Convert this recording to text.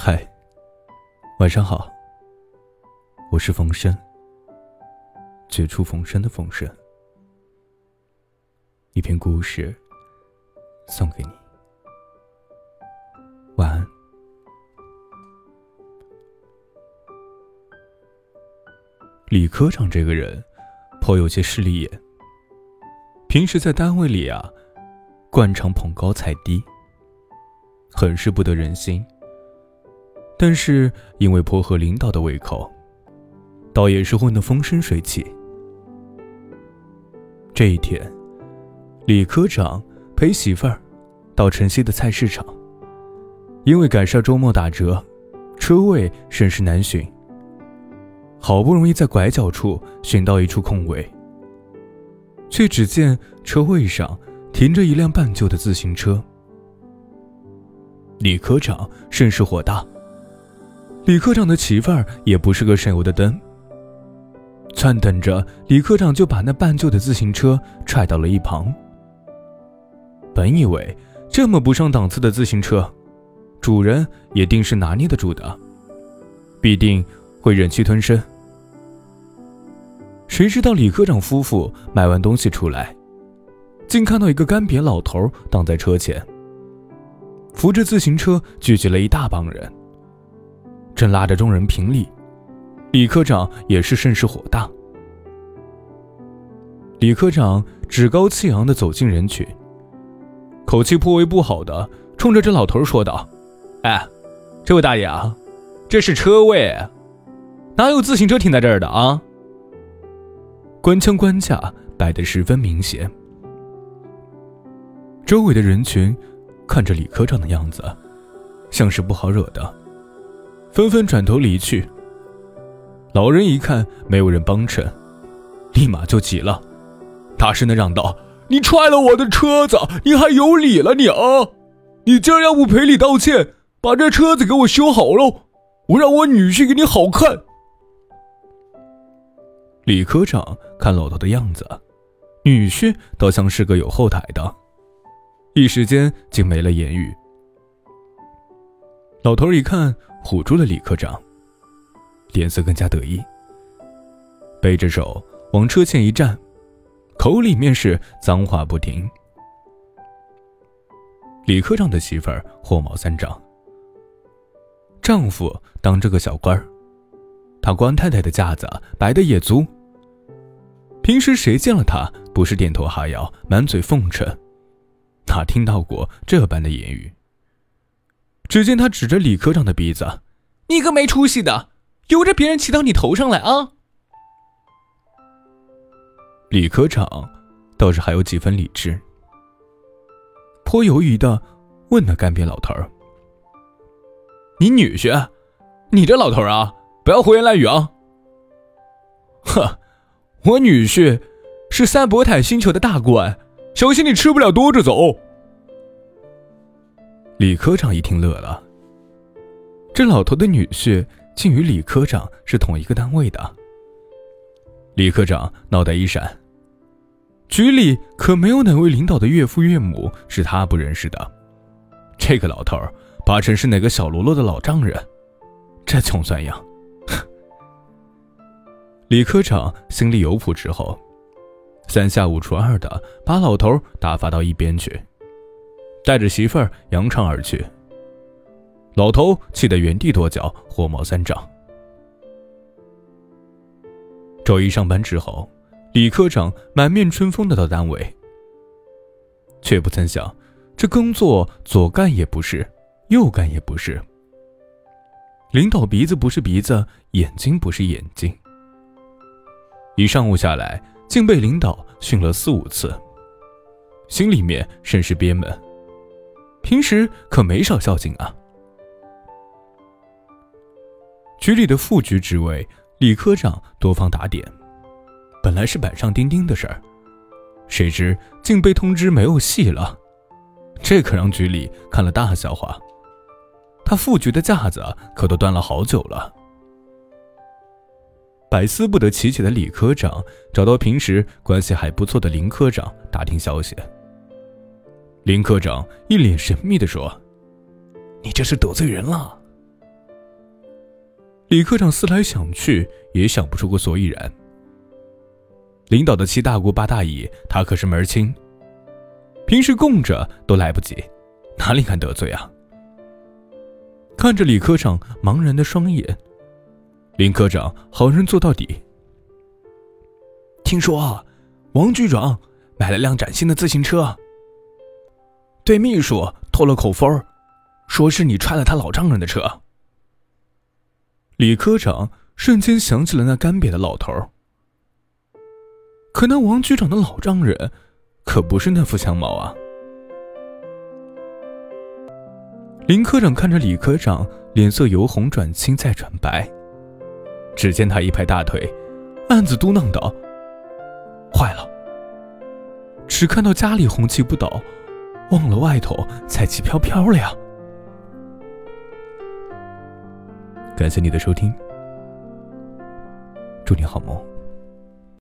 嗨，晚上好。我是冯生，绝处逢生的冯生。一篇故事送给你，晚安。李科长这个人颇有些势利眼，平时在单位里啊，惯常捧高踩低，很是不得人心。但是因为颇合领导的胃口，倒也是混得风生水起。这一天，李科长陪媳妇儿到城西的菜市场，因为赶上周末打折，车位甚是难寻。好不容易在拐角处寻到一处空位，却只见车位上停着一辆半旧的自行车。李科长甚是火大。李科长的媳妇儿也不是个省油的灯，撺等着李科长就把那半旧的自行车踹到了一旁。本以为这么不上档次的自行车，主人也定是拿捏得住的，必定。会忍气吞声。谁知道李科长夫妇买完东西出来，竟看到一个干瘪老头挡在车前，扶着自行车聚集了一大帮人，正拉着众人评理。李科长也是甚是火大。李科长趾高气扬的走进人群，口气颇为不好的冲着这老头说道：“哎，这位大爷啊，这是车位。”哪有自行车停在这儿的啊？官腔官架摆得十分明显。周围的人群看着李科长的样子，像是不好惹的，纷纷转头离去。老人一看没有人帮衬，立马就急了，大声的嚷道：“你踹了我的车子，你还有理了你啊！你今儿要不赔礼道歉，把这车子给我修好喽，我让我女婿给你好看。”李科长看老头的样子，女婿倒像是个有后台的，一时间竟没了言语。老头一看，唬住了李科长，脸色更加得意，背着手往车前一站，口里面是脏话不停。李科长的媳妇儿火冒三丈，丈夫当这个小官儿，他官太太的架子摆的也足。平时谁见了他不是点头哈腰、满嘴奉承？哪听到过这般的言语？只见他指着李科长的鼻子：“你个没出息的，由着别人骑到你头上来啊！”李科长倒是还有几分理智，颇犹豫的问那干瘪老头儿：“你女婿？你这老头啊，不要胡言乱语啊！”哼。我女婿是三伯坦星球的大官，小心你吃不了兜着走。李科长一听乐了，这老头的女婿竟与李科长是同一个单位的。李科长脑袋一闪，局里可没有哪位领导的岳父岳母是他不认识的。这个老头八成是哪个小喽啰的老丈人，这穷酸样。李科长心里有谱之后，三下五除二的把老头打发到一边去，带着媳妇儿扬长而去。老头气得原地跺脚，火冒三丈。周一上班之后，李科长满面春风的到单位，却不曾想，这工作左干也不是，右干也不是。领导鼻子不是鼻子，眼睛不是眼睛。一上午下来，竟被领导训了四五次，心里面甚是憋闷。平时可没少孝敬啊。局里的副局职位，李科长多方打点，本来是板上钉钉的事儿，谁知竟被通知没有戏了，这可让局里看了大笑话。他副局的架子可都端了好久了。百思不得其解的李科长找到平时关系还不错的林科长打听消息。林科长一脸神秘地说：“你这是得罪人了。”李科长思来想去，也想不出个所以然。领导的七大姑八大姨，他可是门儿清。平时供着都来不及，哪里敢得罪啊？看着李科长茫然的双眼，林科长好人做到底。听说，王局长买了辆崭新的自行车，对秘书托了口风，说是你踹了他老丈人的车。李科长瞬间想起了那干瘪的老头可那王局长的老丈人，可不是那副相貌啊。林科长看着李科长，脸色由红转青再转白。只见他一拍大腿，暗自嘟囔道：“坏了！只看到家里红旗不倒，忘了外头彩旗飘飘了呀！”感谢你的收听，祝你好梦。